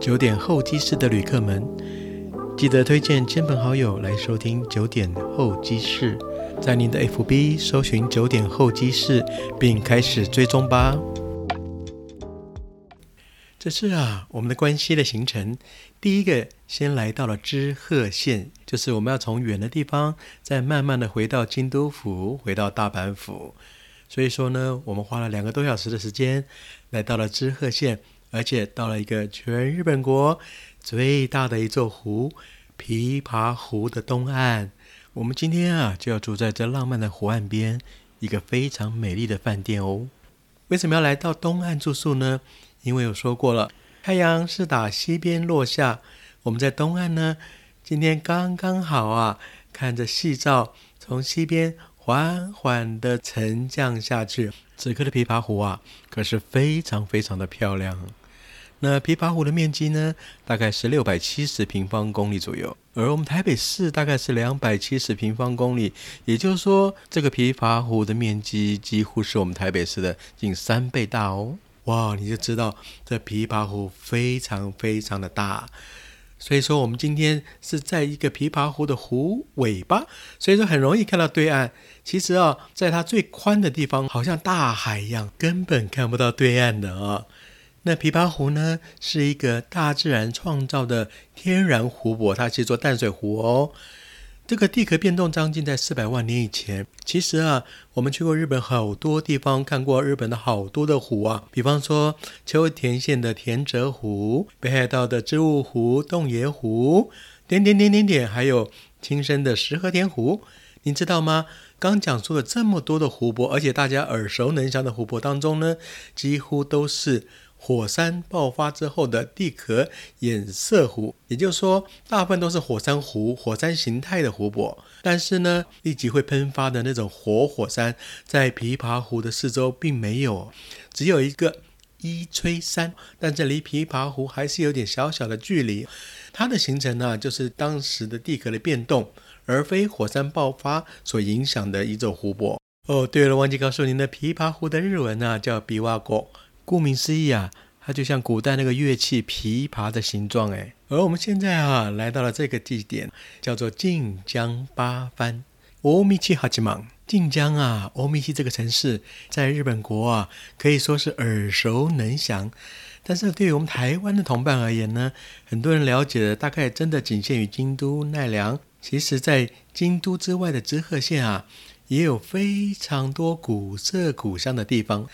九点候机室的旅客们，记得推荐亲朋好友来收听九点候机室，在您的 FB 搜寻九点候机室，并开始追踪吧。这次啊，我们的关西的行程，第一个先来到了知鹤县，就是我们要从远的地方，再慢慢的回到京都府，回到大阪府。所以说呢，我们花了两个多小时的时间，来到了知鹤县。而且到了一个全日本国最大的一座湖——琵琶湖的东岸。我们今天啊，就要住在这浪漫的湖岸边，一个非常美丽的饭店哦。为什么要来到东岸住宿呢？因为我说过了，太阳是打西边落下。我们在东岸呢，今天刚刚好啊，看着夕照从西边缓缓的沉降下去。此刻的琵琶湖啊，可是非常非常的漂亮。那琵琶湖的面积呢，大概是六百七十平方公里左右，而我们台北市大概是两百七十平方公里，也就是说，这个琵琶湖的面积几乎是我们台北市的近三倍大哦。哇，你就知道这琵琶湖非常非常的大。所以说，我们今天是在一个琵琶湖的湖尾巴，所以说很容易看到对岸。其实啊，在它最宽的地方，好像大海一样，根本看不到对岸的啊。那琵琶湖呢，是一个大自然创造的天然湖泊，它是做淡水湖哦。这个地壳变动将近在四百万年以前。其实啊，我们去过日本好多地方，看过日本的好多的湖啊，比方说秋田县的田泽湖、北海道的织物湖、洞爷湖，点点点点点，还有青森的石河田湖。你知道吗？刚讲述了这么多的湖泊，而且大家耳熟能详的湖泊当中呢，几乎都是。火山爆发之后的地壳衍色湖，也就是说，大部分都是火山湖、火山形态的湖泊。但是呢，立即会喷发的那种活火山，在琵琶湖的四周并没有，只有一个伊吹山，但这离琵琶湖还是有点小小的距离。它的形成呢，就是当时的地壳的变动，而非火山爆发所影响的一座湖泊。哦，对了，忘记告诉您的，琵琶湖的日文呢叫比瓦国。顾名思义啊，它就像古代那个乐器琵琶的形状哎。而我们现在啊，来到了这个地点，叫做晋江八幡。欧米奇哈吉芒，晋江啊，欧米奇这个城市在日本国啊，可以说是耳熟能详。但是对于我们台湾的同伴而言呢，很多人了解的大概真的仅限于京都奈良。其实，在京都之外的滋贺县啊，也有非常多古色古香的地方。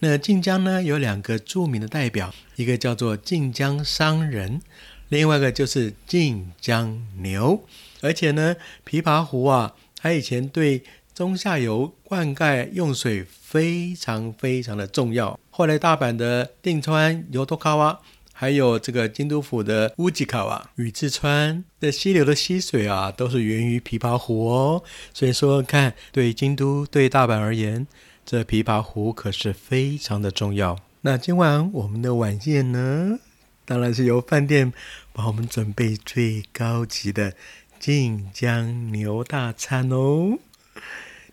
那晋江呢，有两个著名的代表，一个叫做晋江商人，另外一个就是晋江牛。而且呢，琵琶湖啊，它以前对中下游灌溉用水非常非常的重要。后来大阪的定川尤多卡哇，还有这个京都府的乌吉卡瓦、宇治川的溪流的溪水啊，都是源于琵琶湖哦。所以说，看对京都、对大阪而言。这琵琶湖可是非常的重要。那今晚我们的晚宴呢，当然是由饭店帮我们准备最高级的晋江牛大餐哦。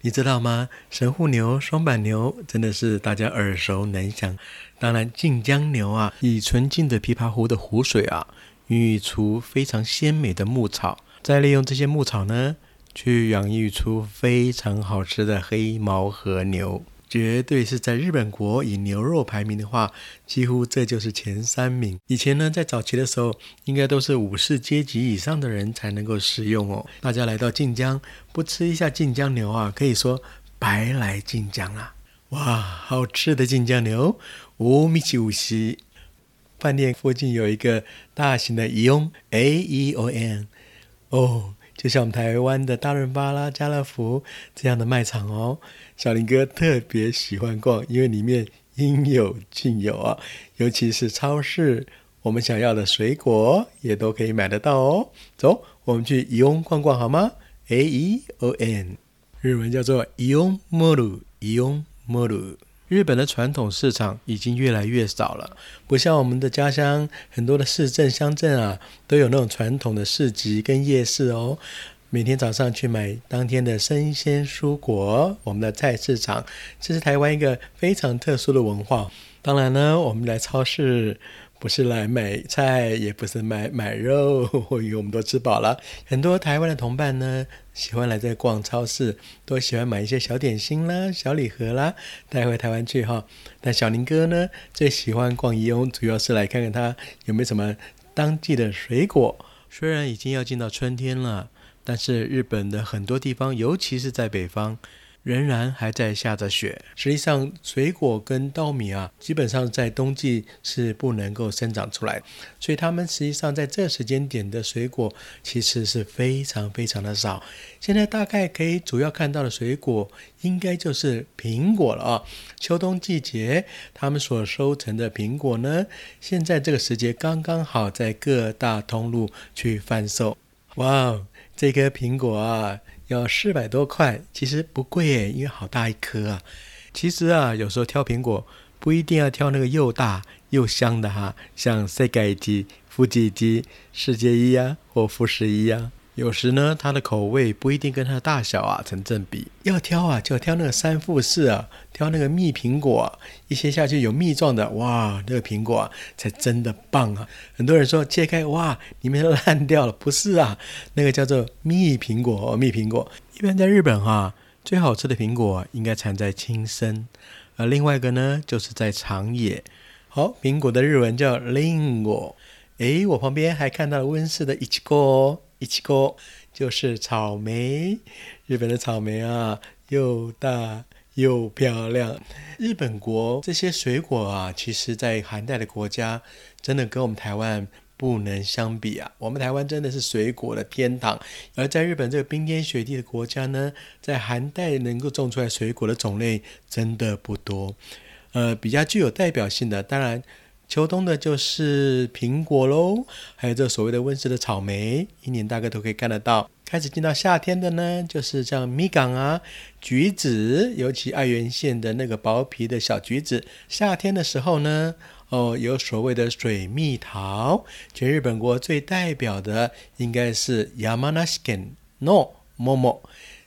你知道吗？神户牛、双板牛真的是大家耳熟能详。当然，晋江牛啊，以纯净的琵琶湖的湖水啊，孕育出非常鲜美的牧草，再利用这些牧草呢。去养育出非常好吃的黑毛和牛，绝对是在日本国以牛肉排名的话，几乎这就是前三名。以前呢，在早期的时候，应该都是武士阶级以上的人才能够食用哦。大家来到晋江，不吃一下晋江牛啊，可以说白来晋江啊！哇，好吃的晋江牛，五米七五西。饭店附近有一个大型的伊翁 A E O N 哦。就像我们台湾的大润发啦、家乐福这样的卖场哦，小林哥特别喜欢逛，因为里面应有尽有啊。尤其是超市，我们想要的水果也都可以买得到哦。走，我们去伊翁逛逛好吗？A E O N，日文叫做伊翁莫鲁，伊翁莫鲁。日本的传统市场已经越来越少了，不像我们的家乡，很多的市镇、乡镇啊，都有那种传统的市集跟夜市哦。每天早上去买当天的生鲜蔬果，我们的菜市场，这是台湾一个非常特殊的文化。当然呢，我们来超市不是来买菜，也不是买买肉，我以为我们都吃饱了。很多台湾的同伴呢，喜欢来这逛超市，都喜欢买一些小点心啦、小礼盒啦，带回台湾去哈。但小林哥呢，最喜欢逛宜翁，主要是来看看他有没有什么当季的水果。虽然已经要进到春天了，但是日本的很多地方，尤其是在北方。仍然还在下着雪。实际上，水果跟稻米啊，基本上在冬季是不能够生长出来，所以它们实际上在这时间点的水果其实是非常非常的少。现在大概可以主要看到的水果，应该就是苹果了啊。秋冬季节他们所收成的苹果呢，现在这个时节刚刚好在各大通路去贩售。哇哦，这颗苹果啊！要四百多块，其实不贵耶，因为好大一颗啊。其实啊，有时候挑苹果不一定要挑那个又大又香的哈，像世界一、富士一、世界一呀，或富士一呀。有时呢，它的口味不一定跟它的大小啊成正比。要挑啊，就挑那个三富士啊，挑那个蜜苹果，一切下去有蜜状的，哇，那个苹果啊才真的棒啊！很多人说切开哇，里面烂掉了，不是啊，那个叫做蜜苹果，蜜苹果。一般在日本哈，最好吃的苹果应该产在青森，而另外一个呢，就是在长野。好，苹果的日文叫 lingo。诶，我旁边还看到了温室的一起果。一起过就是草莓，日本的草莓啊，又大又漂亮。日本国这些水果啊，其实在寒带的国家，真的跟我们台湾不能相比啊。我们台湾真的是水果的天堂，而在日本这个冰天雪地的国家呢，在寒带能够种出来水果的种类真的不多。呃，比较具有代表性的，当然。秋冬的就是苹果喽，还有这所谓的温室的草莓，一年大概都可以看得到。开始进到夏天的呢，就是像蜜柑啊、橘子，尤其爱媛县的那个薄皮的小橘子。夏天的时候呢，哦，有所谓的水蜜桃。全日本国最代表的应该是 Yamanashi no Momo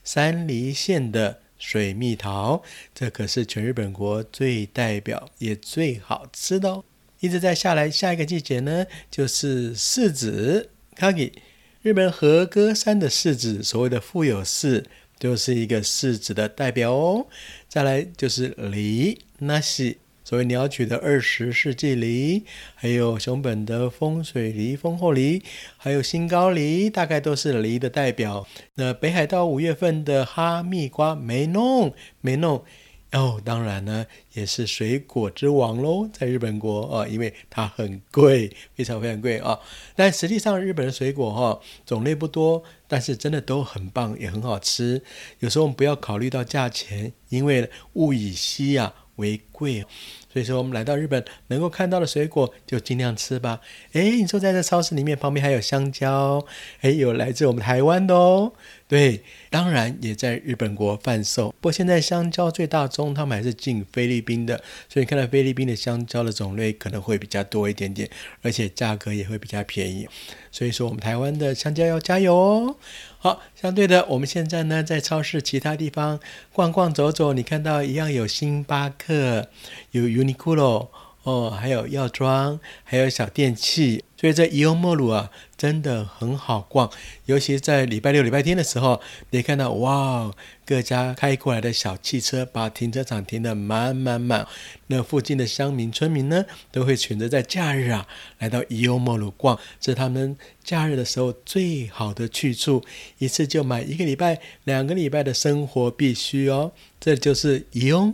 山梨县的水蜜桃，这可是全日本国最代表也最好吃的哦。一直在下来，下一个季节呢，就是柿子。k a g i，日本和歌山的柿子，所谓的富有柿，就是一个柿子的代表哦。再来就是梨，那是所谓鸟取的二十世纪梨，还有熊本的风水梨、丰后梨，还有新高梨，大概都是梨的代表。那北海道五月份的哈密瓜，没弄，没弄。哦，当然呢，也是水果之王喽，在日本国啊，因为它很贵，非常非常贵啊。但实际上，日本的水果哈种类不多，但是真的都很棒，也很好吃。有时候我们不要考虑到价钱，因为物以稀呀为贵。所以说，我们来到日本，能够看到的水果就尽量吃吧。诶，你说在这超市里面，旁边还有香蕉，诶，有来自我们台湾的哦。对，当然也在日本国贩售。不过现在香蕉最大宗，他们还是进菲律宾的，所以看到菲律宾的香蕉的种类可能会比较多一点点，而且价格也会比较便宜。所以说，我们台湾的香蕉要加油哦。好，相对的，我们现在呢，在超市其他地方逛逛走走，你看到一样有星巴克，有 Uniqlo。哦，还有药妆，还有小电器，所以在伊欧莫鲁啊，真的很好逛。尤其在礼拜六、礼拜天的时候，你看到哇，各家开过来的小汽车，把停车场停得满满满。那附近的乡民、村民呢，都会选择在假日啊，来到伊欧莫鲁逛，是他们假日的时候最好的去处。一次就买一个礼拜、两个礼拜的生活必须哦。这就是伊欧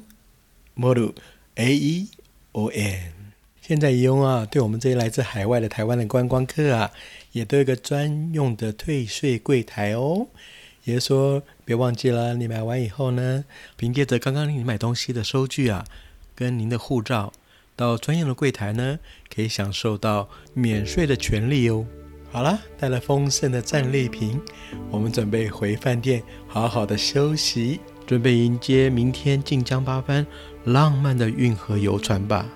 莫鲁 A 一。O N，现在伊翁啊，对我们这些来自海外的台湾的观光客啊，也都有个专用的退税柜台哦。也是说，别忘记了，你买完以后呢，凭借着刚刚你买东西的收据啊，跟您的护照，到专用的柜台呢，可以享受到免税的权利哦。好了，带了丰盛的战利品，我们准备回饭店，好好的休息，准备迎接明天晋江八班。浪漫的运河游船吧。